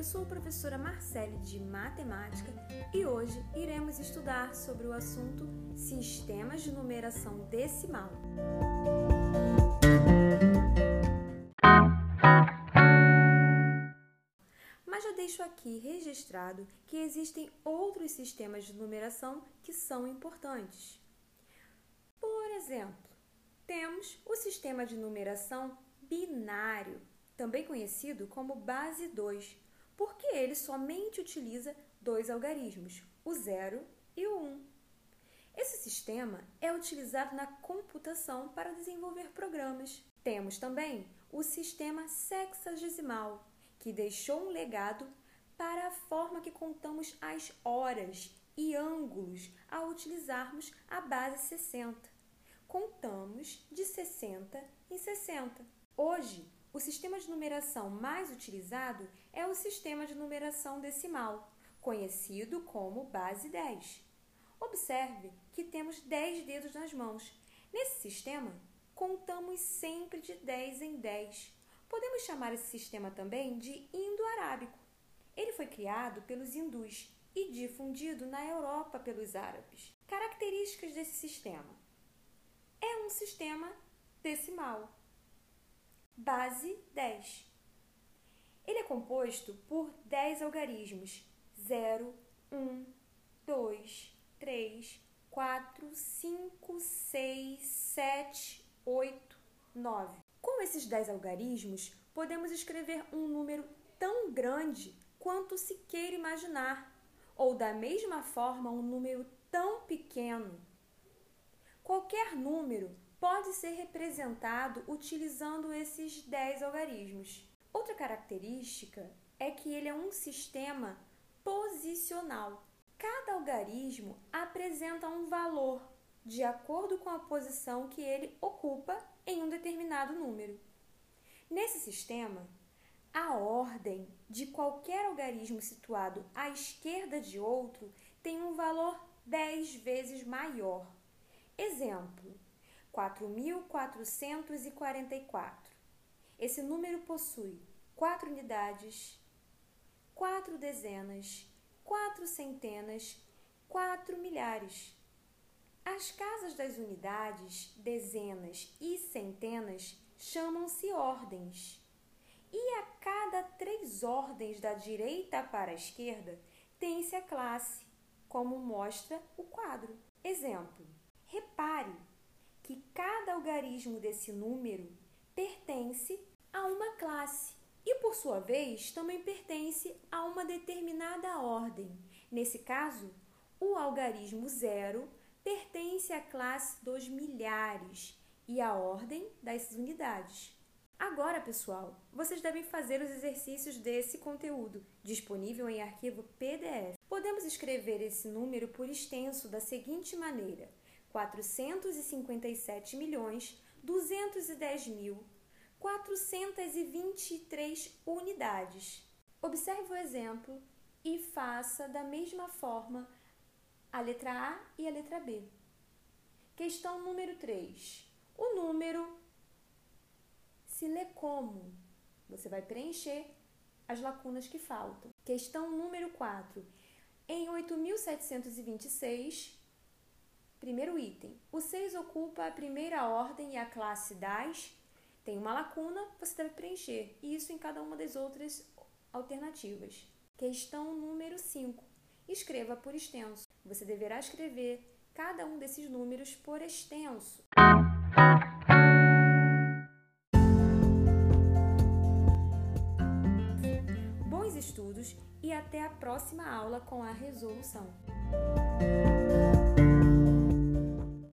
eu sou a professora Marcele de Matemática e hoje iremos estudar sobre o assunto Sistemas de Numeração Decimal. Mas já deixo aqui registrado que existem outros sistemas de numeração que são importantes. Por exemplo, temos o sistema de numeração binário, também conhecido como base 2, porque ele somente utiliza dois algarismos, o 0 e o 1. Um. Esse sistema é utilizado na computação para desenvolver programas. Temos também o sistema sexagesimal, que deixou um legado para a forma que contamos as horas e ângulos ao utilizarmos a base 60 contamos de 60 em 60. Hoje, o sistema de numeração mais utilizado é o sistema de numeração decimal, conhecido como base 10. Observe que temos 10 dedos nas mãos. Nesse sistema, contamos sempre de 10 em 10. Podemos chamar esse sistema também de indo-arábico. Ele foi criado pelos hindus e difundido na Europa pelos árabes. Características desse sistema: é um sistema decimal. Base 10. Ele é composto por 10 algarismos: 0, 1, 2, 3, 4, 5, 6, 7, 8, 9. Com esses 10 algarismos, podemos escrever um número tão grande quanto se queira imaginar, ou da mesma forma, um número tão pequeno Qualquer número pode ser representado utilizando esses 10 algarismos. Outra característica é que ele é um sistema posicional. Cada algarismo apresenta um valor de acordo com a posição que ele ocupa em um determinado número. Nesse sistema, a ordem de qualquer algarismo situado à esquerda de outro tem um valor 10 vezes maior. Exemplo: 4.444. Esse número possui quatro unidades, quatro dezenas, quatro centenas, quatro milhares. As casas das unidades, dezenas e centenas chamam-se ordens. E a cada três ordens da direita para a esquerda tem-se a classe, como mostra o quadro. Exemplo: Repare que cada algarismo desse número pertence a uma classe e, por sua vez, também pertence a uma determinada ordem. Nesse caso, o algarismo zero pertence à classe dos milhares e à ordem das unidades. Agora, pessoal, vocês devem fazer os exercícios desse conteúdo, disponível em arquivo PDF. Podemos escrever esse número por extenso da seguinte maneira: 457 milhões 210 mil 423 unidades. Observe o exemplo e faça da mesma forma a letra A e a letra B. Questão número 3. O número se lê como? Você vai preencher as lacunas que faltam. Questão número 4. Em 8726, Primeiro item. O 6 ocupa a primeira ordem e a classe das. Tem uma lacuna, você deve preencher. Isso em cada uma das outras alternativas. Questão número 5. Escreva por extenso. Você deverá escrever cada um desses números por extenso. Bons estudos e até a próxima aula com a resolução.